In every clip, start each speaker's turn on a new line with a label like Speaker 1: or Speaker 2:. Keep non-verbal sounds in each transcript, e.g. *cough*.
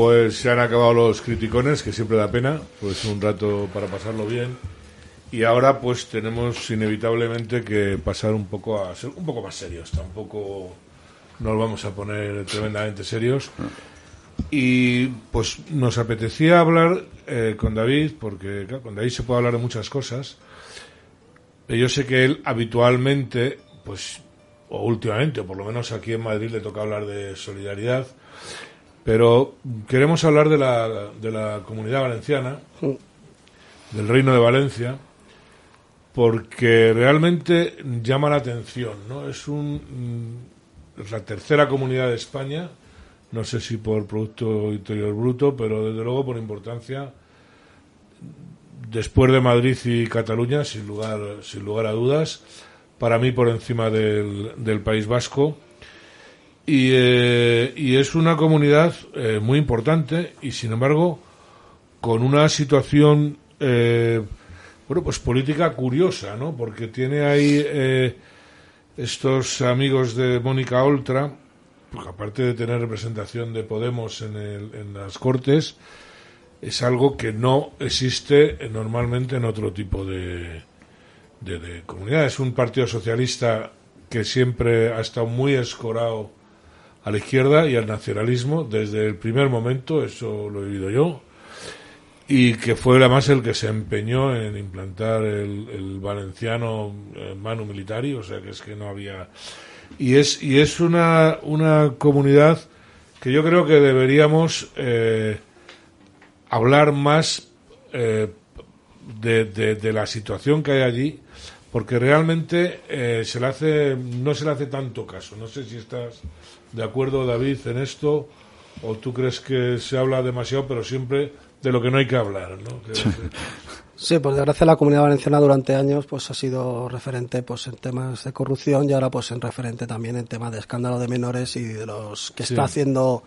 Speaker 1: pues se han acabado los criticones, que siempre da pena, pues un rato para pasarlo bien. Y ahora pues tenemos inevitablemente que pasar un poco a ser un poco más serios. Tampoco nos vamos a poner tremendamente serios. Y pues nos apetecía hablar eh, con David, porque con David se puede hablar de muchas cosas. Yo sé que él habitualmente, pues, o últimamente, o por lo menos aquí en Madrid le toca hablar de solidaridad, pero queremos hablar de la, de la comunidad valenciana, del Reino de Valencia, porque realmente llama la atención, ¿no? Es un es la tercera comunidad de España, no sé si por producto interior bruto, pero desde luego por importancia después de Madrid y Cataluña, sin lugar sin lugar a dudas, para mí por encima del, del País Vasco. Y, eh, y es una comunidad eh, muy importante y sin embargo con una situación eh, bueno pues política curiosa no porque tiene ahí eh, estos amigos de Mónica Oltra porque aparte de tener representación de Podemos en, el, en las Cortes es algo que no existe normalmente en otro tipo de, de, de comunidad. Es un partido socialista que siempre ha estado muy escorado a la izquierda y al nacionalismo desde el primer momento, eso lo he vivido yo, y que fue además el que se empeñó en implantar el, valenciano eh, manu militari, o sea que es que no había... Y es, y es una, una comunidad que yo creo que deberíamos eh, hablar más eh, de, de, de, la situación que hay allí, porque realmente eh, se le hace, no se le hace tanto caso. No sé si estás de acuerdo, David, en esto, o tú crees que se habla demasiado, pero siempre de lo que no hay que hablar, ¿no? Que,
Speaker 2: Sí, por desgracia la comunidad valenciana durante años pues ha sido referente pues en temas de corrupción y ahora pues en referente también en temas de escándalo de menores y de los que
Speaker 1: Sí.
Speaker 2: está haciendo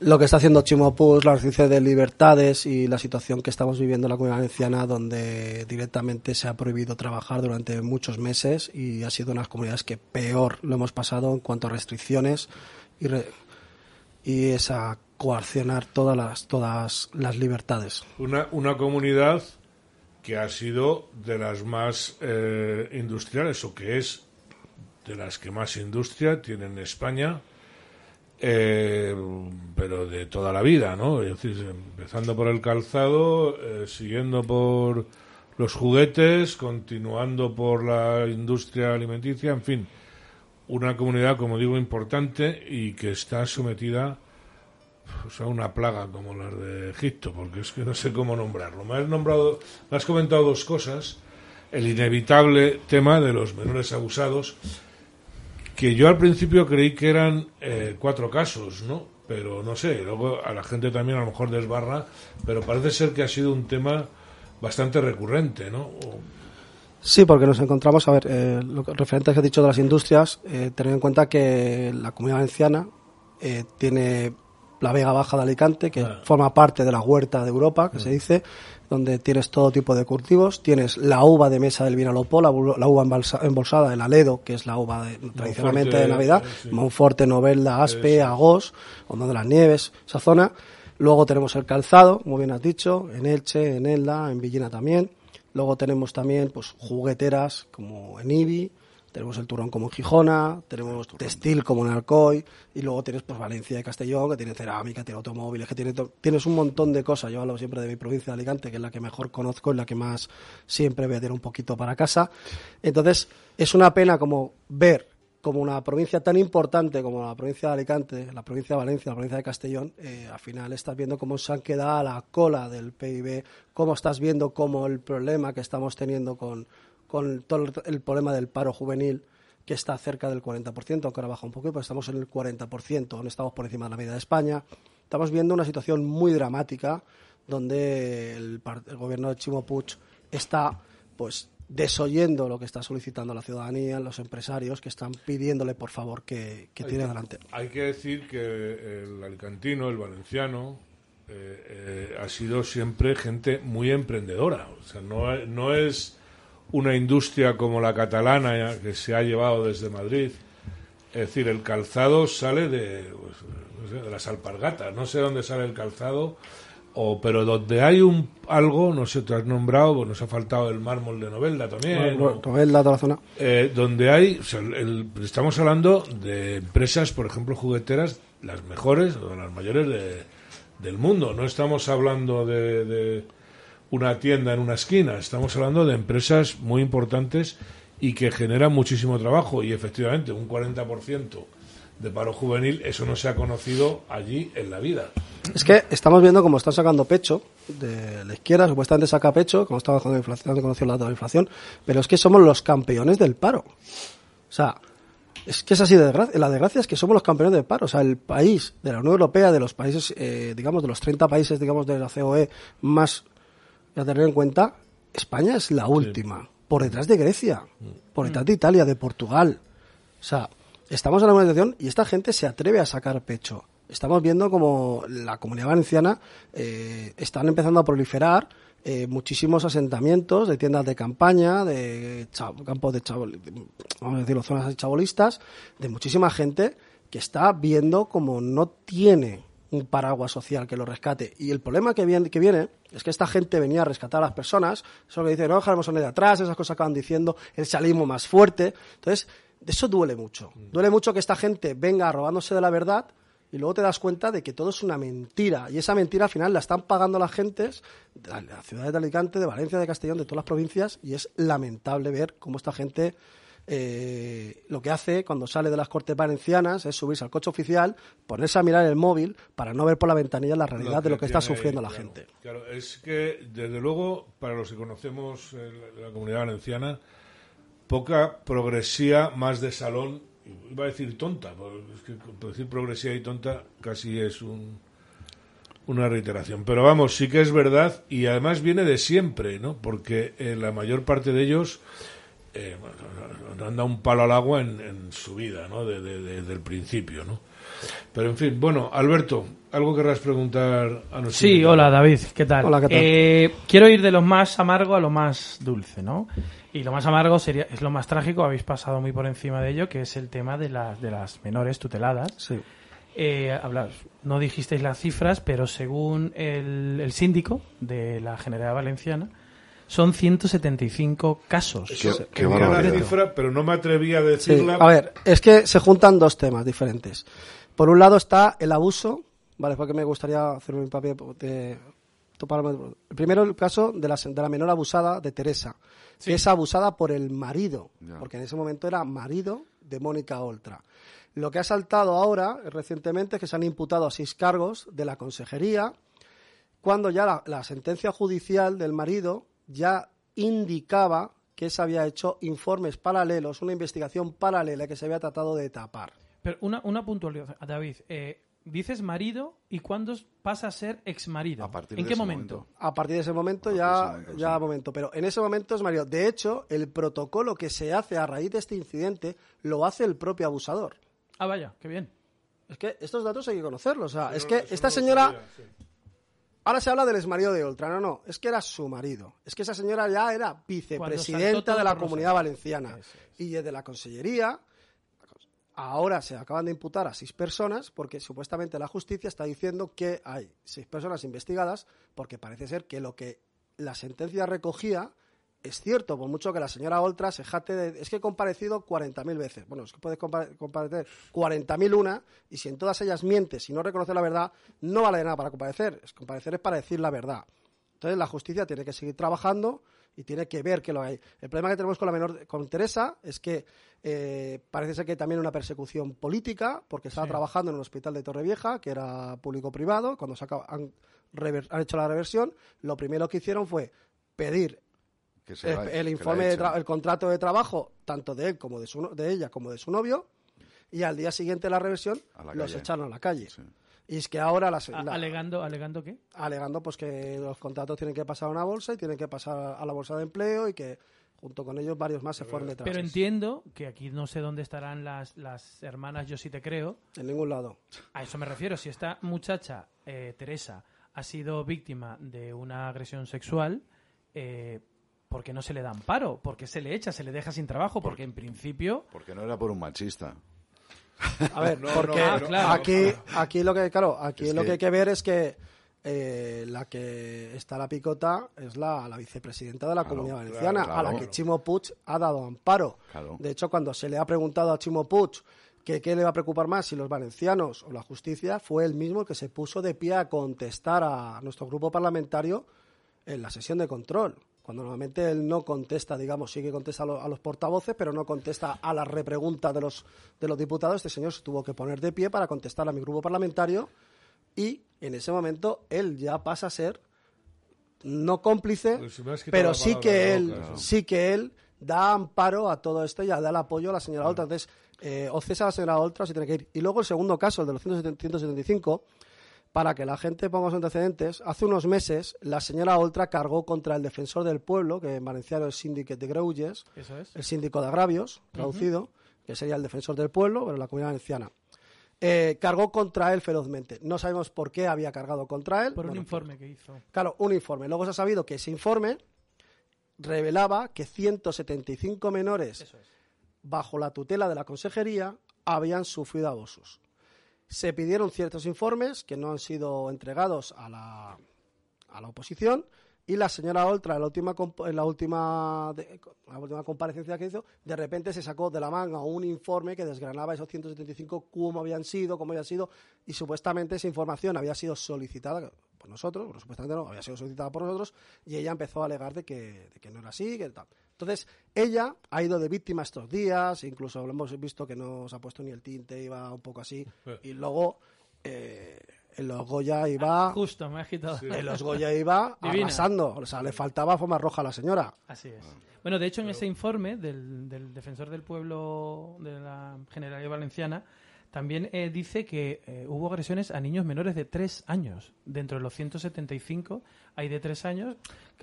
Speaker 2: lo que está haciendo Chimo Puig, la restricción de libertades y la situación que estamos viviendo en la comunidad valenciana donde directamente se ha prohibido trabajar durante muchos meses y ha sido una de las comunidades que peor lo hemos pasado en cuanto a restricciones y, re- y esa coaccionar todas las todas las libertades.
Speaker 1: una, una comunidad que ha sido de las más eh, industriales, o que es de las que más industria tiene en España, eh, pero de toda la vida, ¿no? Es decir, empezando por el calzado, eh, siguiendo por los juguetes, continuando por la industria alimenticia, en fin, una comunidad, como digo, importante y que está sometida pues, a una plaga como las de Egipto, porque es que no sé cómo nombrarlo. Me has nombrado, me has comentado dos cosas. El inevitable tema de los menores abusados, que yo al principio creí que eran eh, cuatro casos, ¿no? Pero no sé, luego a la gente también a lo mejor desbarra, pero parece ser que ha sido un tema bastante recurrente, ¿no? O-
Speaker 2: Sí, porque nos encontramos, a ver, eh, lo que, referente a que he dicho de las industrias, eh, tener en cuenta que la comunidad valenciana eh, tiene la Vega Baja de Alicante, que
Speaker 1: Ah.
Speaker 2: forma parte de la huerta de Europa, que se dice, donde tienes todo tipo de cultivos, tienes la uva de mesa del Vinalopó, la, la uva embalsa- embolsada del Aledo, que es la uva de- tradicionalmente de Navidad,
Speaker 1: eh, sí.
Speaker 2: Monforte, Novelda, Aspe. Agos, Hondo de las Nieves, esa zona. Luego tenemos el calzado, como bien has dicho, en Elche, en Elda, en Villena también. Luego tenemos también pues jugueteras como en Ibi, tenemos el turrón como en Gijona, tenemos textil como en Alcoy, y luego tienes pues Valencia y Castellón, que tiene cerámica, tiene automóviles, que tiene tienes un montón de cosas. Yo hablo siempre de mi provincia de Alicante, que es la que mejor conozco, y la que más siempre voy a tener un poquito para casa. Entonces, es una pena como ver como una provincia tan importante como la provincia de Alicante, la provincia de Valencia, la provincia de Castellón, eh, al final estás viendo cómo se han quedado a la cola del PIB, cómo estás viendo cómo el problema que estamos teniendo con, con todo el, problema del paro juvenil, que está cerca del 40%, aunque ahora baja un poco, pero estamos en el 40%, no estamos por encima de la media de España. Estamos viendo una situación muy dramática donde el, el gobierno de Chimo Puig está pues desoyendo lo que está solicitando la ciudadanía, los empresarios que están pidiéndole por favor que, que tire adelante.
Speaker 1: Hay que decir que el alicantino, el valenciano, eh, eh, ha sido siempre gente muy emprendedora. O sea, no, no es una industria como la catalana eh, que se ha llevado desde Madrid, Es decir, el calzado sale de, pues, sé, de las alpargatas. No sé dónde sale el calzado, o, pero donde hay un algo, no sé, te has nombrado, pues nos ha faltado el mármol de Novelda también. o-
Speaker 2: Novelda, toda la zona.
Speaker 1: eh, donde hay, o sea, el- estamos hablando de empresas, por ejemplo, jugueteras, las mejores o las mayores de- del mundo. No estamos hablando de, de una tienda en una esquina, estamos hablando de empresas muy importantes y que generan muchísimo trabajo. Y efectivamente, un 40% de paro juvenil, eso no se ha conocido allí en la vida.
Speaker 2: Es que estamos viendo cómo están sacando pecho de la izquierda, supuestamente saca pecho, como estaba con la inflación, no conoció dato de la inflación, pero es que somos los campeones del paro. O sea, es que es así de desgracia. La desgracia es que somos los campeones del paro. O sea, el país de la Unión Europea, de los países, eh, digamos, de los 30 países, digamos, de la COE más a tener en cuenta, España es la última. Por detrás de Grecia, por detrás de Italia, de Portugal. O sea, estamos en la situación y esta gente se atreve a sacar pecho. Estamos viendo como la comunidad valenciana eh, están empezando a proliferar eh, muchísimos asentamientos de tiendas de campaña, de campos de chabol, vamos a decirlo, zonas chabolistas, de muchísima gente que está viendo como no tiene un paraguas social que lo rescate. Y el problema que viene, que viene es que esta gente venía a rescatar a las personas, eso que dicen, no dejaremos a nadie atrás, esas cosas que van diciendo, el salismo más fuerte. Entonces, de eso duele mucho. Duele mucho que esta gente venga robándose de la verdad y luego te das cuenta de que todo es una mentira. Y esa mentira al final la están pagando las gentes de las ciudades de Alicante, de Valencia, de Castellón, de todas las provincias. Y es lamentable ver cómo esta gente eh, lo que hace cuando sale de las cortes valencianas es subirse al coche oficial, ponerse a mirar el móvil para no ver por la ventanilla la realidad de lo que está
Speaker 1: ahí,
Speaker 2: sufriendo la
Speaker 1: claro,
Speaker 2: gente.
Speaker 1: Claro, es que desde luego, para los que conocemos eh, la, la comunidad valenciana, poca progresía más de salón, iba a decir tonta, porque es que decir progresía y tonta casi es un, una reiteración. Pero vamos, sí que es verdad y además viene de siempre, ¿no? Porque eh, la mayor parte de ellos eh, han dado un palo al agua en, en su vida, ¿no? De- de- de- desde el principio, ¿no? Pero en fin, bueno, Alberto, ¿algo querrás preguntar a nuestro
Speaker 3: Sí,
Speaker 1: invitado?
Speaker 3: hola David, ¿qué tal?
Speaker 2: Hola, ¿qué tal?
Speaker 3: Eh, quiero ir de lo más amargo a lo más dulce, ¿no? Y lo más amargo sería, es lo más trágico, habéis pasado muy por encima de ello, que es el tema de las, de las menores tuteladas.
Speaker 2: Sí.
Speaker 3: Eh, hablar- no dijisteis las cifras, pero según el, el síndico de la Generalidad Valenciana, son 175 casos.
Speaker 4: Qué- qué
Speaker 1: cifra, pero no me atreví a
Speaker 2: Sí,
Speaker 1: decirla.
Speaker 2: A ver, es que se juntan dos temas diferentes. Por un lado está el abuso, ¿vale? Porque me gustaría hacer un papel de toparme- El primero, el caso de la, de la menor abusada de Teresa, que es abusada por el marido,
Speaker 4: Ya.
Speaker 2: porque en ese momento era marido de Mónica Oltra. Lo que ha saltado ahora, recientemente, es que se han imputado a seis cargos de la consejería, cuando ya la, la sentencia judicial del marido ya indicaba que se había hecho informes paralelos, una investigación paralela que se había tratado de tapar.
Speaker 3: Pero una, una puntualidad, David. eh, dices marido y cuándo pasa a ser exmarido.
Speaker 4: A partir
Speaker 3: ¿En
Speaker 4: de
Speaker 3: qué
Speaker 4: ese
Speaker 3: momento?
Speaker 4: momento.
Speaker 2: A partir de ese momento
Speaker 4: A
Speaker 2: ya,
Speaker 4: partir de ese momento,
Speaker 2: ya
Speaker 4: sí.
Speaker 2: momento, pero en ese momento es marido. De hecho, el protocolo que se hace a raíz de este incidente lo hace el propio abusador.
Speaker 3: Ah, vaya, qué bien.
Speaker 2: Es que estos datos hay que conocerlos. O sea, es que esta señora
Speaker 1: sabía, sí.
Speaker 2: Ahora se habla del exmarido de Oltra. No, no, es que era su marido. Es que esa señora ya era vicepresidenta de la comunidad valenciana.
Speaker 3: Es.
Speaker 2: Y desde la consellería, ahora se acaban de imputar a seis personas porque supuestamente la justicia está diciendo que hay seis personas investigadas porque parece ser que lo que la sentencia recogía es cierto, por mucho que la señora Oltra se jate de... Es que he comparecido 40.000 veces. Bueno, es que puedes compare- comparecer 40.000 una y si en todas ellas mientes y no reconoces la verdad, no vale de nada para comparecer. Es, comparecer es para decir la verdad. Entonces la justicia tiene que seguir trabajando y tiene que ver que lo hay. El problema que tenemos con la menor, con Teresa, es que eh, parece ser que hay también una persecución política, porque estaba
Speaker 3: Sí.
Speaker 2: trabajando en un hospital de Torrevieja, que era público-privado, cuando se acaba- han, han hecho la reversión, lo primero que hicieron fue pedir
Speaker 4: Que se
Speaker 2: el, el
Speaker 4: que la
Speaker 2: informe, de el contrato de trabajo, tanto de él como de, su, no- de ella como de su novio, y al día siguiente de la reversión
Speaker 4: la
Speaker 2: los
Speaker 4: calle.
Speaker 2: echaron a la calle.
Speaker 4: Sí.
Speaker 2: Y es que ahora las, la-
Speaker 3: alegando, ¿Alegando qué?
Speaker 2: alegando pues que los contratos tienen que pasar a una bolsa y tienen que pasar a la bolsa de empleo y que junto con ellos varios más se fueron detrás.
Speaker 3: Pero entiendo que aquí no sé dónde estarán las, las hermanas Yo sí te creo.
Speaker 2: En ningún lado.
Speaker 3: A eso me refiero. Si esta muchacha, eh, Teresa, ha sido víctima de una agresión sexual, eh, ¿por qué no se le da amparo? ¿Por qué se le echa, se le deja sin trabajo? Porque en principio...
Speaker 4: Porque no era por un machista.
Speaker 2: A ver, *laughs*
Speaker 1: No,
Speaker 2: porque
Speaker 1: no, pero-
Speaker 3: claro.
Speaker 2: aquí, aquí lo que, claro, aquí
Speaker 4: Es
Speaker 2: lo
Speaker 4: que-
Speaker 2: que hay que ver es que eh, la que está la picota es la, la vicepresidenta de la Comunidad Valenciana,
Speaker 4: claro,
Speaker 2: a la
Speaker 4: claro.
Speaker 2: que Chimo Puig ha dado amparo.
Speaker 4: Claro.
Speaker 2: De hecho, cuando se le ha preguntado a Chimo Puig que qué le va a preocupar más, si los valencianos o la justicia, fue él mismo el que se puso de pie a contestar a nuestro grupo parlamentario en la sesión de control. Cuando normalmente él no contesta, digamos, sí que contesta a, lo- a los portavoces, pero no contesta a la repregunta de los, de los diputados. Este señor se tuvo que poner de pie para contestar a mi grupo parlamentario y en ese momento él ya pasa a ser no cómplice,
Speaker 1: Pues
Speaker 2: pero sí que él,
Speaker 1: boca, sí.
Speaker 2: que él da amparo a todo esto y da el apoyo a la señora Oltra. Entonces, eh, o cesa a la señora Oltra si tiene que ir. Y luego el segundo caso, el de los 175, para que la gente ponga los antecedentes, hace unos meses la señora Oltra cargó contra el defensor del pueblo, que en valenciano es Síndic de Greuges,
Speaker 3: Eso es.
Speaker 2: el síndico de agravios, traducido, que sería el defensor del pueblo, pero la comunidad valenciana. Eh, cargó contra él ferozmente. No sabemos por qué había cargado contra él.
Speaker 3: Por un informe que hizo.
Speaker 2: Claro, un informe. Luego se ha sabido que ese informe revelaba que 175 menores
Speaker 3: es.
Speaker 2: bajo la tutela de la consejería habían sufrido abusos. Se pidieron ciertos informes que no han sido entregados a la, a la oposición y la señora Oltra en la última en la última de- la última comparecencia que hizo de repente se sacó de la manga un informe que desgranaba esos 175 cómo habían sido cómo habían sido y supuestamente esa información había sido solicitada por nosotros bueno, supuestamente no había sido solicitada por nosotros y ella empezó a alegar de que, de que no era así que tal entonces ella ha ido de víctima estos días incluso lo hemos visto que no se ha puesto ni el tinte iba un poco así *laughs* y luego eh, en los Goya iba
Speaker 3: Justo, me has quitado.
Speaker 2: en los Goya *laughs* iba
Speaker 3: Divina.
Speaker 2: arrasando. O sea, le faltaba forma roja a la señora.
Speaker 3: Así es. Bueno, de hecho, en ese informe del, del defensor del pueblo de la Generalidad Valenciana, también eh, dice que eh, hubo agresiones a niños menores de 3 años. Dentro de los 175 hay de 3 años.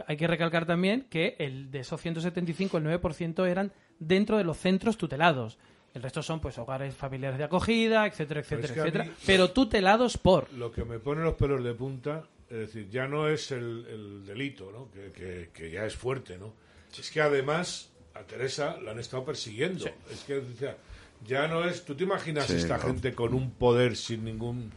Speaker 3: Hay que recalcar también que el de esos 175, el 9% eran dentro de los centros tutelados. El resto son pues hogares familiares de acogida, etcétera, etcétera, etcétera.
Speaker 1: mí-
Speaker 3: Pero tutelados por.
Speaker 1: Lo que me pone los pelos de punta, es decir, ya no es el, el delito, ¿no? Que, que- que ya es fuerte, ¿no? Es que además a Teresa la han estado persiguiendo. Es que, o sea, ya no es... ¿Tú te imaginas
Speaker 4: Sí,
Speaker 1: esta
Speaker 4: no.
Speaker 1: gente con un poder sin ningún...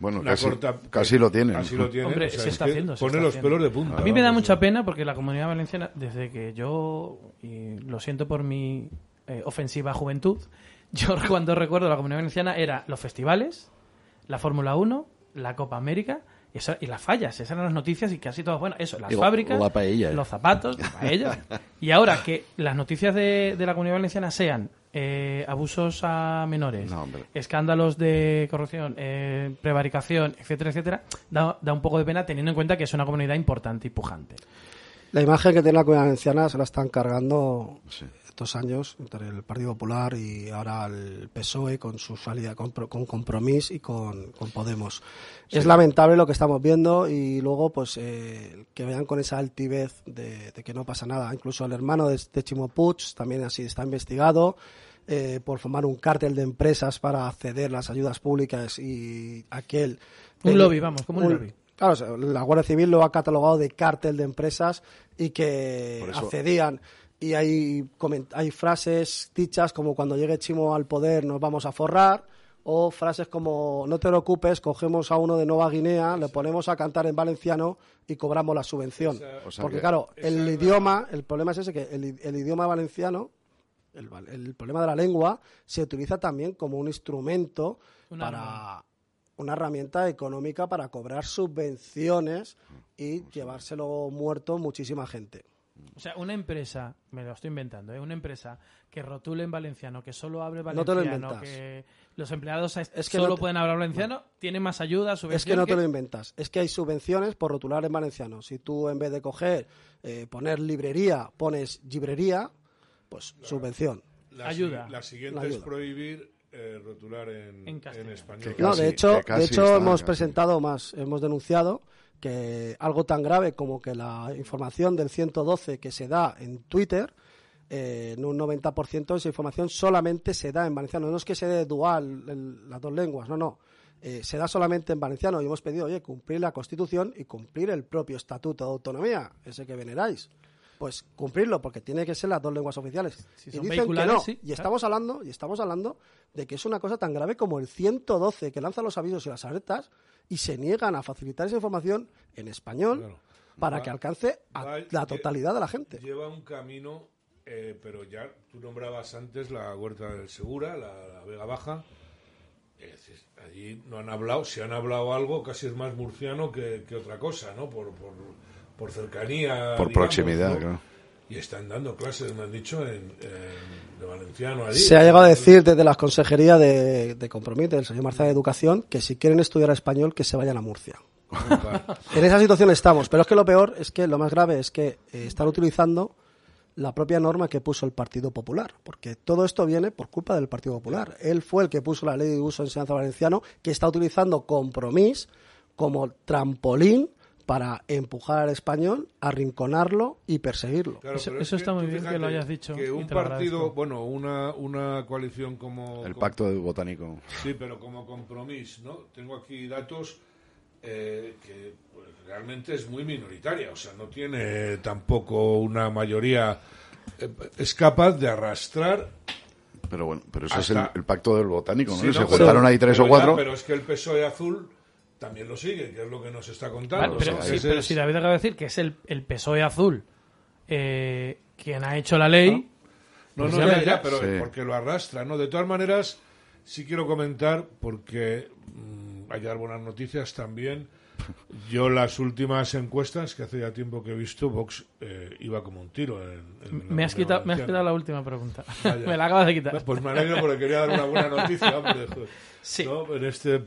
Speaker 4: Bueno, casi,
Speaker 1: corta-
Speaker 4: casi lo tienen.
Speaker 1: Casi lo tienen.
Speaker 3: Hombre,
Speaker 1: o sea,
Speaker 3: se
Speaker 1: es
Speaker 3: está
Speaker 1: que
Speaker 3: haciendo, se
Speaker 1: Pone
Speaker 3: está
Speaker 1: los
Speaker 3: haciendo.
Speaker 1: pelos de punta.
Speaker 3: A mí me da mucha pena porque la comunidad valenciana, desde que yo, y lo siento por mi eh, ofensiva juventud, *laughs* yo cuando recuerdo la comunidad valenciana era los festivales, la Fórmula 1, la Copa América y, eso- y las fallas. Esas eran las noticias y casi todas, bueno, eso, las fábricas,
Speaker 4: la paella.
Speaker 3: los zapatos, *laughs* la paella. y ahora que las noticias de, de la comunidad valenciana sean eh, abusos a menores,
Speaker 4: No,
Speaker 3: escándalos de corrupción, eh, prevaricación, etcétera, etcétera, da, da un poco de pena teniendo en cuenta que es una comunidad importante y pujante.
Speaker 2: La imagen que tiene la comunidad valenciana se la están cargando
Speaker 4: Sí.
Speaker 2: Estos años entre el Partido Popular y ahora el PSOE con su salida con, con Compromís y con, con Podemos. Es lamentable lo que estamos viendo y luego pues eh, que vean con esa altivez de, de que no pasa nada. Incluso el hermano de, de Chimo Puig también así está investigado eh, por formar un cártel de empresas para acceder a las ayudas públicas y aquel...
Speaker 3: Un lobby, vamos, como un lobby.
Speaker 2: Claro, o sea, la Guardia Civil lo ha catalogado de cártel de empresas y que accedían. Y hay, hay frases dichas como cuando llegue Chimo al poder nos vamos a forrar, o frases como no te preocupes, cogemos a uno de Nueva Guinea, le ponemos a cantar en valenciano y cobramos la subvención.
Speaker 4: O sea
Speaker 2: Porque
Speaker 4: que-
Speaker 2: claro, el
Speaker 1: la-
Speaker 2: idioma, el problema es ese, que el, el idioma valenciano, el, el problema de la lengua, se utiliza también como un instrumento para
Speaker 3: arma.
Speaker 2: una herramienta económica para cobrar subvenciones y llevárselo muerto muchísima gente.
Speaker 3: O sea, una empresa, me lo estoy inventando, ¿eh? una empresa que rotule en valenciano, que solo hable
Speaker 2: No te lo
Speaker 3: valenciano, que los empleados es-
Speaker 2: Es que
Speaker 3: solo
Speaker 2: no te-
Speaker 3: pueden hablar valenciano, tiene más ayuda,
Speaker 2: Es
Speaker 3: subvención
Speaker 2: que no te lo inventas, es que hay subvenciones por rotular en valenciano. Si tú en vez de coger, eh, poner librería, pones librería, pues subvención.
Speaker 1: La,
Speaker 3: Ayuda.
Speaker 1: La siguiente
Speaker 2: La
Speaker 1: es prohibir eh, rotular en,
Speaker 3: En
Speaker 1: en, español.
Speaker 2: No, de hecho, de hecho hemos
Speaker 4: casi.
Speaker 2: presentado más, hemos denunciado que algo tan grave como que la información del 112 que se da en Twitter, eh, en un 90% de esa información solamente se da en valenciano. No es que se dé dual el- las dos lenguas, no, no. Eh, se da solamente en valenciano y hemos pedido, oye, cumplir la Constitución y cumplir el propio Estatuto de Autonomía, ese que veneráis. Pues cumplirlo, porque tiene que ser las dos lenguas oficiales.
Speaker 3: Si
Speaker 2: y
Speaker 3: son
Speaker 2: dicen que no.
Speaker 3: sí,
Speaker 2: y
Speaker 3: claro.
Speaker 2: estamos hablando, y estamos hablando de que es una cosa tan grave como el 112 que lanza los avisos y las alertas y se niegan a facilitar esa información en español
Speaker 1: Claro.
Speaker 2: para
Speaker 1: Va-
Speaker 2: que alcance a
Speaker 1: va-
Speaker 2: la totalidad de la gente.
Speaker 1: Lleva un camino, eh, pero ya tú nombrabas antes la Huerta del Segura, la, la Vega Baja. Es allí no han hablado, si han hablado algo, casi es más murciano que, que otra cosa, ¿no? Por, por, por cercanía.
Speaker 4: Por
Speaker 1: digamos,
Speaker 4: proximidad,
Speaker 1: ¿no?
Speaker 4: claro.
Speaker 1: Y están dando clases, me han dicho, en, en- de valenciano allí.
Speaker 2: Se ha llegado a decir desde la Consejería de, de Compromiso del señor Marcelo de Educación que si quieren estudiar español que se vayan a Murcia. En esa situación estamos, pero es que lo peor es que lo más grave es que eh, están utilizando la propia norma que puso el Partido Popular, porque todo esto viene por culpa del Partido Popular. Él fue el que puso la ley de uso de enseñanza valenciano, que está utilizando Compromís como trampolín para empujar al español, arrinconarlo y perseguirlo.
Speaker 1: Claro,
Speaker 3: Eso-
Speaker 1: es
Speaker 3: está muy bien que lo hayas dicho
Speaker 1: Que un partido, bueno, una, una coalición como.
Speaker 4: El
Speaker 1: como-
Speaker 4: pacto de botánico.
Speaker 1: Sí, pero como compromiso, ¿no? Tengo aquí datos eh, que pues, realmente es muy minoritaria, o sea, no tiene tampoco una mayoría. eh, es capaz de arrastrar.
Speaker 4: Pero bueno, pero eso es el, pacto del botánico, ¿no?
Speaker 1: Sí,
Speaker 4: Se
Speaker 1: pero-
Speaker 4: juntaron ahí tres
Speaker 1: pero
Speaker 4: o
Speaker 1: ya,
Speaker 4: cuatro.
Speaker 1: pero es que el PSOE azul también lo sigue, que es lo que nos está contando.
Speaker 3: Vale,
Speaker 1: o
Speaker 3: pero,
Speaker 1: sea,
Speaker 3: sí, pero
Speaker 1: es-
Speaker 3: si David acaba de decir que es el, el PSOE azul eh, quien ha hecho la ley.
Speaker 1: No,
Speaker 3: Pues
Speaker 1: no,
Speaker 3: ya
Speaker 1: ya, pero
Speaker 4: Sí.
Speaker 1: porque lo arrastra, ¿no? De todas maneras, sí quiero comentar, porque mm, hay dar buenas noticias también. Yo las últimas encuestas, que hace ya tiempo que he visto, Vox eh, iba como un tiro. En, en
Speaker 3: Me has, quitado, me has quitado la última pregunta.
Speaker 1: Vaya. *laughs*
Speaker 3: me la acabas de quitar.
Speaker 1: Pues me alegro porque quería dar una buena noticia, hombre.
Speaker 3: Sí.
Speaker 1: ¿No? En este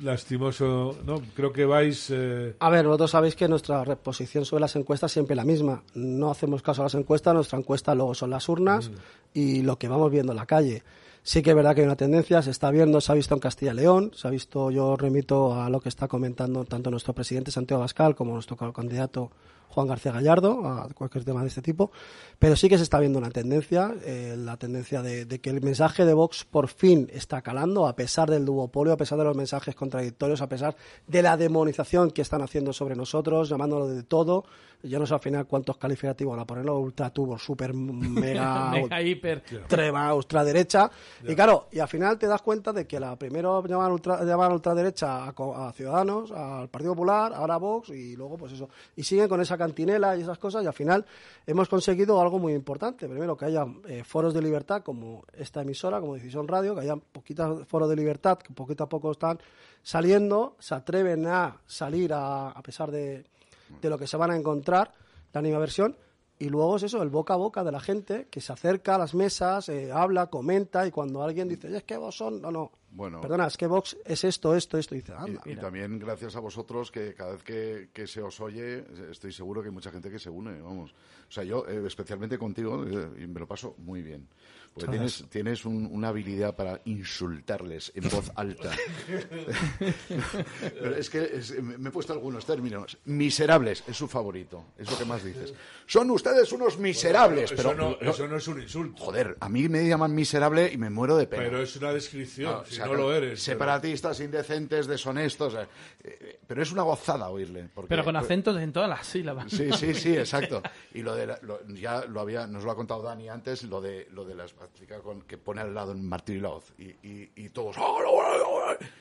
Speaker 1: lastimoso... No, creo que vais... eh,
Speaker 2: A ver, vosotros sabéis que nuestra reposición sobre las encuestas siempre es la misma. No hacemos caso a las encuestas, nuestra encuesta luego son las urnas y lo que vamos viendo en la calle. Sí que es verdad que hay una tendencia, se está viendo, se ha visto en Castilla y León, se ha visto, yo remito a lo que está comentando tanto nuestro presidente Santiago Abascal como nuestro candidato Juan García Gallardo, a cualquier tema de este tipo, pero sí que se está viendo una tendencia, eh, la tendencia de, de que el mensaje de Vox por fin está calando, a pesar del duopolio, a pesar de los mensajes contradictorios, a pesar de la demonización que están haciendo sobre nosotros, llamándolo de todo. Yo no sé al final cuántos calificativos la ponerlo, ultra tubo, super mega, *laughs*
Speaker 3: Mega hiper.
Speaker 2: extrema, ultraderecha. Y claro, y al final te das cuenta de que la primero llamaban, ultra, llamaban ultraderecha a, a Ciudadanos, al Partido Popular, ahora a Vox y luego pues eso. Y siguen con esa cantinela y esas cosas y al final hemos conseguido algo muy importante. Primero que haya eh, foros de libertad como esta emisora, como Decisión Radio, que haya poquitos foros de libertad que poquito a poco están saliendo, se atreven a salir a, a pesar de, de lo que se van a encontrar, la versión y luego es eso, el boca a boca de la gente que se acerca a las mesas, eh, habla, comenta y cuando alguien dice, es que vos son, no, no,
Speaker 4: Bueno.
Speaker 2: perdona, es que Vox es esto, esto, esto, y dice, anda,
Speaker 4: Y, y también gracias a vosotros que cada vez que, que se os oye, estoy seguro que hay mucha gente que se une, vamos. O sea, yo eh, especialmente contigo eh, y me lo paso muy bien. Porque tienes, tienes un- una habilidad para insultarles en voz alta. *laughs* Pero es que es- me he puesto algunos términos. Miserables es su favorito, es lo que más dices. Son ustedes unos miserables,
Speaker 1: eso,
Speaker 4: pero
Speaker 1: no,
Speaker 4: no-
Speaker 1: eso no es un insulto.
Speaker 4: joder, a mí me llaman miserable y me muero de pena.
Speaker 1: Pero es una descripción,
Speaker 4: no
Speaker 1: lo eres. pero-
Speaker 4: Separatistas, indecentes, deshonestos. eh, eh, pero es una gozada oírle. porque-
Speaker 3: Pero con
Speaker 4: pues,
Speaker 3: acentos en todas las sílabas.
Speaker 4: Sí, sí, sí, *laughs* exacto. Y lo de la- lo- ya lo había, nos lo ha contado Dani antes, lo de lo de las con que pone al lado en Martín Laoz y, y, y todos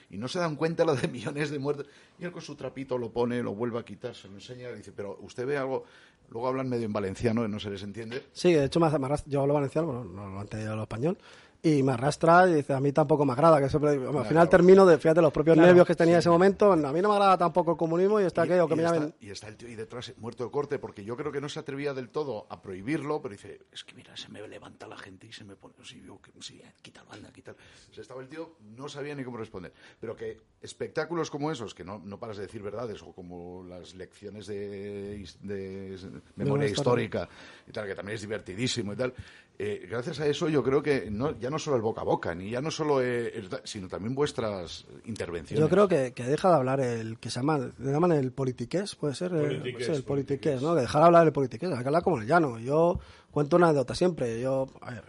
Speaker 4: y no se dan cuenta lo de millones de muertos. Y él con su trapito lo pone, lo vuelve a quitar, se lo enseña y dice, pero usted ve algo, luego hablan medio en valenciano y no se les entiende.
Speaker 2: Sí, de hecho arrastra- yo hablo valenciano, bueno, no lo he entendido lo español, y me arrastra y dice, a mí tampoco me agrada, que siempre, digo, al final termino de, fíjate, los propios
Speaker 3: Claro,
Speaker 2: nervios que tenía en ese momento, a mí no me agrada tampoco el comunismo y está aquello que
Speaker 4: y
Speaker 2: me
Speaker 4: está,
Speaker 2: llamen...
Speaker 4: y está el tío ahí detrás muerto de corte porque yo creo que no se atrevía del todo a prohibirlo, pero dice, es que mira, se me levanta la gente y se me pone, sí, yo, sí, eh, quítalo, anda, quítalo. O sea, estaba el tío, no sabía ni cómo responder. Pero que espectáculos como esos, que no, no paras de decir verdades, o como las lecciones de, de memoria histórica y tal, que también es divertidísimo y tal, eh, gracias a eso yo creo que no, ya no solo el boca a boca, ni ya no solo, eh, el- sino también vuestras intervenciones.
Speaker 2: Yo creo que, que deja de hablar el que se llama, le llaman el politiqués, puede ser, eh, el politiqués,
Speaker 1: politiqués.
Speaker 2: ¿no? Que dejar de hablar el politiqués, hay que hablar como el llano. Yo cuento una anécdota siempre, yo, a ver,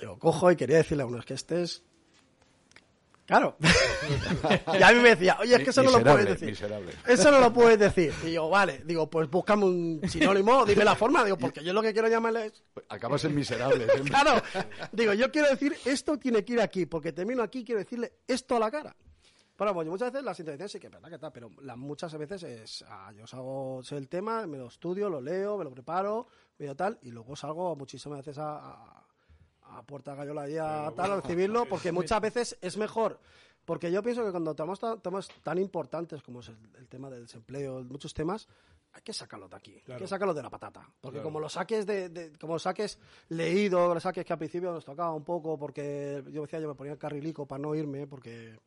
Speaker 2: yo cojo y quería decirle a uno, es que este es Claro. *laughs* y a mí me decía, oye, es que eso no lo puedes decir.
Speaker 4: miserable.
Speaker 2: Eso no lo puedes decir. Y yo, vale, digo, pues búscame un sinónimo, dime la forma, digo, porque yo lo que quiero llamarle es
Speaker 4: Acabas en miserable. *laughs*
Speaker 2: Claro, digo, yo quiero decir esto tiene que ir aquí, porque termino aquí quiero decirle esto a la cara. Bueno, pues muchas veces las intervenciones sí que es verdad que está, pero las muchas veces es, ah, yo salgo, sé el tema, me lo estudio, lo leo, me lo preparo, veo tal, y luego salgo muchísimas veces a, a, a Puerta Gallola y a tal, a recibirlo, porque muchas veces es mejor. Porque yo pienso que cuando tenemos ta- temas tan importantes como es el, el tema del desempleo, muchos temas, hay que sacarlo de aquí, hay que sacarlo de la patata. Porque
Speaker 1: Claro.
Speaker 2: como lo saques de, de- como lo saques leído, lo saques que al principio nos tocaba un poco, porque yo decía, yo me ponía el carrilico para no irme, porque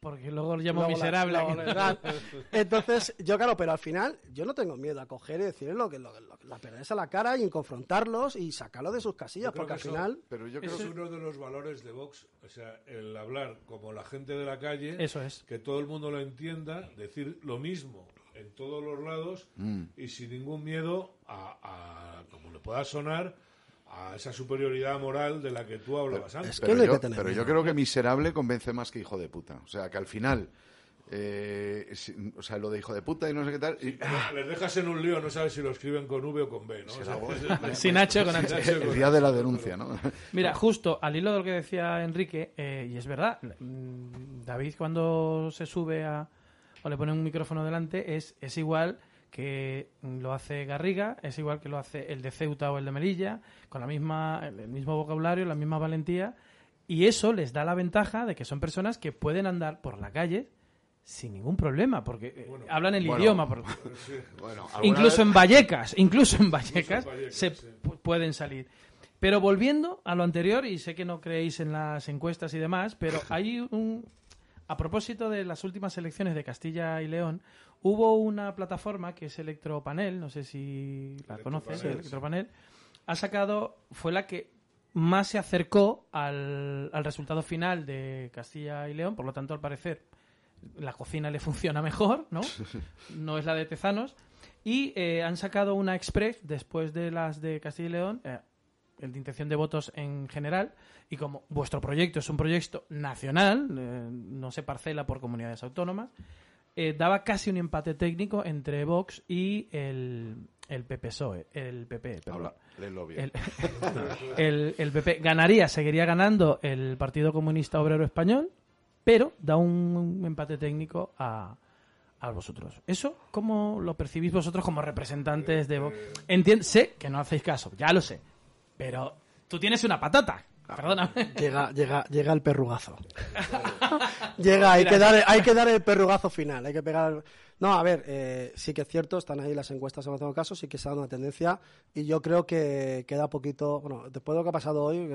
Speaker 3: Porque luego lo llamo
Speaker 2: Luego la-
Speaker 3: miserable.
Speaker 2: luego la- *laughs* Entonces, yo claro, pero al final yo no tengo miedo a coger y decirles lo que lo, lo- la perderse a la cara y confrontarlos y sacarlos de sus casillas, porque al
Speaker 1: eso-
Speaker 2: final
Speaker 4: Pero yo creo
Speaker 1: es
Speaker 4: que
Speaker 1: uno de los valores de Vox, o sea, el hablar como la gente de la calle,
Speaker 3: Eso es.
Speaker 1: que todo el mundo lo entienda, decir lo mismo en todos los lados
Speaker 4: Mm.
Speaker 1: y sin ningún miedo a, a, como le pueda sonar, a esa superioridad moral de la que tú hablabas antes.
Speaker 2: es que
Speaker 4: pero,
Speaker 2: no hay
Speaker 4: yo,
Speaker 2: que tener
Speaker 4: pero yo creo que miserable convence más que hijo de puta. O sea, que al final, eh, o sea, lo de hijo de puta y no sé qué tal. y- ah,
Speaker 1: Les dejas en un lío, no sabes si lo escriben con V o con B, ¿no? O sea, *laughs*
Speaker 3: Sin H o con H.
Speaker 4: el día de la denuncia, ¿no? *laughs*
Speaker 3: Mira, justo al hilo de lo que decía Enrique, eh, y es verdad, mm, David cuando se sube a, o le pone un micrófono delante es, es igual que lo hace Garriga, es igual que lo hace el de Ceuta o el de Melilla, con la misma, el mismo vocabulario, la misma valentía, y eso les da la ventaja de que son personas que pueden andar por la calle sin ningún problema, porque eh, hablan el
Speaker 4: bueno,
Speaker 3: idioma. por- *laughs*
Speaker 4: Bueno, alguna
Speaker 3: incluso en Vallecas, incluso en Vallecas,
Speaker 1: Vallecas,
Speaker 3: se
Speaker 1: sí.
Speaker 3: pueden salir. Pero volviendo a lo anterior, y sé que no creéis en las encuestas y demás, pero hay un... A propósito de las últimas elecciones de Castilla y León, hubo una plataforma que es Electropanel, no sé si la conoces,
Speaker 1: Electropanel,
Speaker 3: Electropanel, ha sacado, fue la que más se acercó al, al resultado final de Castilla y León, por lo tanto, al parecer, la cocina le funciona mejor, ¿no? *laughs* No es la de Tezanos. Y eh, han sacado una express después de las de Castilla y León, eh, el de intención de votos en general. Y como vuestro proyecto es un proyecto nacional, eh, no se parcela por comunidades autónomas, eh, daba casi un empate técnico entre Vox y el, el PPSOE, el PP, perdón.
Speaker 4: Habla, bien.
Speaker 3: El, *laughs* el, el PP ganaría, seguiría ganando el Partido Comunista Obrero Español, pero da un empate técnico a, a vosotros. ¿Eso cómo lo percibís vosotros como representantes de Vox? Entien- sé que no hacéis caso, ya lo sé, pero tú tienes una patata, perdóname.
Speaker 2: llega, llega, llega el perrugazo. *laughs* llega, hay que, dar, hay que dar el perrugazo final, hay que pegar... No, a ver, eh, sí que es cierto, están ahí las encuestas en algunos casos, sí que se ha dado una tendencia y yo creo que queda poquito, bueno, después de lo que ha pasado hoy,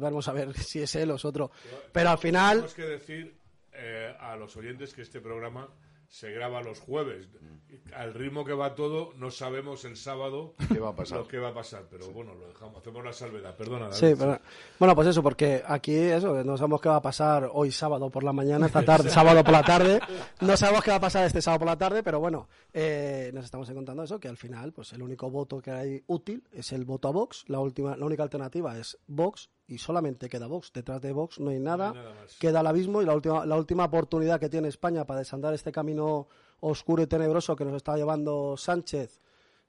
Speaker 2: vamos a ver *laughs* si es él o es otro, pero al final...
Speaker 1: Tenemos que decir eh, a los oyentes que este programa se graba los jueves. Al ritmo que va todo, no sabemos el sábado
Speaker 4: ¿Qué va a pasar?
Speaker 1: lo que va a pasar. Pero bueno, lo dejamos, hacemos la salvedad. Perdona, David.
Speaker 2: Sí, pero, bueno, pues eso, porque aquí eso, no sabemos qué va a pasar hoy sábado por la mañana, esta tarde, *laughs* sábado por la tarde, no sabemos qué va a pasar este sábado por la tarde, pero bueno, eh, nos estamos encontrando eso, que al final, pues el único voto que hay útil es el voto a Vox, la última, la única alternativa es Vox y solamente queda Vox, detrás de Vox no hay nada,
Speaker 1: nada más.
Speaker 2: queda el abismo y la última, la última oportunidad que tiene España para desandar este camino oscuro y tenebroso que nos está llevando Sánchez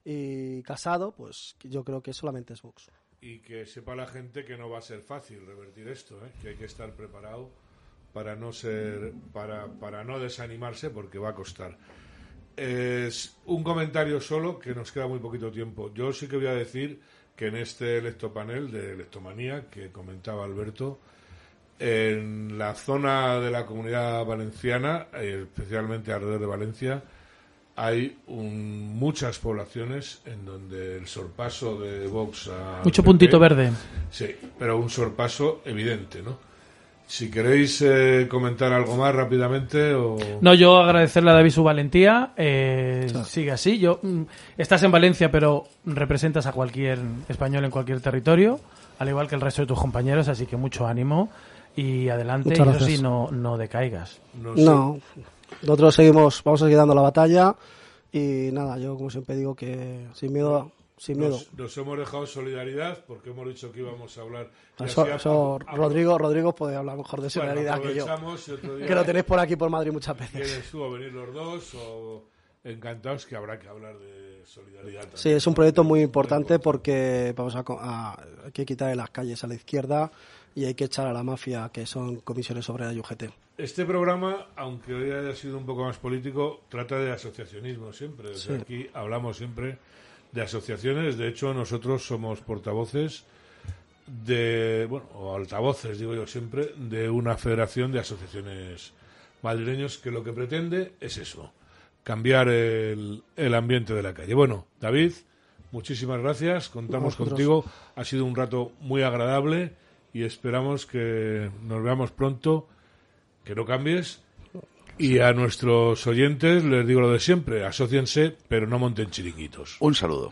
Speaker 2: y Casado, pues yo creo que solamente es Vox.
Speaker 1: Y que sepa la gente que no va a ser fácil revertir esto, ¿eh? que hay que estar preparado para no ser, para, para no desanimarse, porque va a costar. Es un comentario solo, que nos queda muy poquito tiempo. Yo sí que voy a decir que en este electopanel de Electomanía que comentaba Alberto, en la zona de la comunidad valenciana, eh, especialmente alrededor de Valencia, hay un- muchas poblaciones en donde el sorpaso de Vox a
Speaker 3: Mucho
Speaker 1: PP
Speaker 3: puntito verde.
Speaker 1: Sí, pero un sorpaso evidente, ¿no? Si queréis eh, comentar algo más rápidamente o...
Speaker 3: No, yo agradecerle a David su valentía. eh, Sigue así. Yo, mm, estás en Valencia, pero representas a cualquier español en cualquier territorio, al igual que el resto de tus compañeros, así que mucho ánimo y adelante. Y eso sí, no, no decaigas.
Speaker 1: no sé.
Speaker 2: No, nosotros seguimos, vamos a seguir dando la batalla y nada, yo como siempre digo que sin miedo, sin miedo.
Speaker 1: Nos, nos hemos dejado solidaridad porque hemos dicho que íbamos a hablar.
Speaker 2: Eso, eso
Speaker 1: apro- apro-
Speaker 2: Rodrigo, Rodrigo puede hablar mejor de
Speaker 1: bueno,
Speaker 2: solidaridad que yo.
Speaker 1: día
Speaker 2: Que lo tenéis por aquí por Madrid muchas veces.
Speaker 1: tú o venir los dos o encantados que habrá que hablar de solidaridad. también.
Speaker 2: Sí, es un proyecto muy importante porque vamos a, a- hay que quitar las calles a la izquierda y hay que echar a la mafia, que son comisiones obreras y UGT.
Speaker 1: Este programa, aunque hoy haya sido un poco más político, trata de asociacionismo siempre. Desde
Speaker 2: Sí.
Speaker 1: aquí hablamos siempre de asociaciones. De hecho, nosotros somos portavoces de, bueno, o altavoces, digo yo siempre, de una federación de asociaciones madrileños que lo que pretende es eso, cambiar el, el ambiente de la calle. Bueno, David, muchísimas gracias. Contamos contigo. Ha sido un rato muy agradable y esperamos que nos veamos pronto que no cambies. Y a nuestros oyentes les digo lo de siempre, asóciense, pero no monten chiringuitos.
Speaker 4: Un saludo.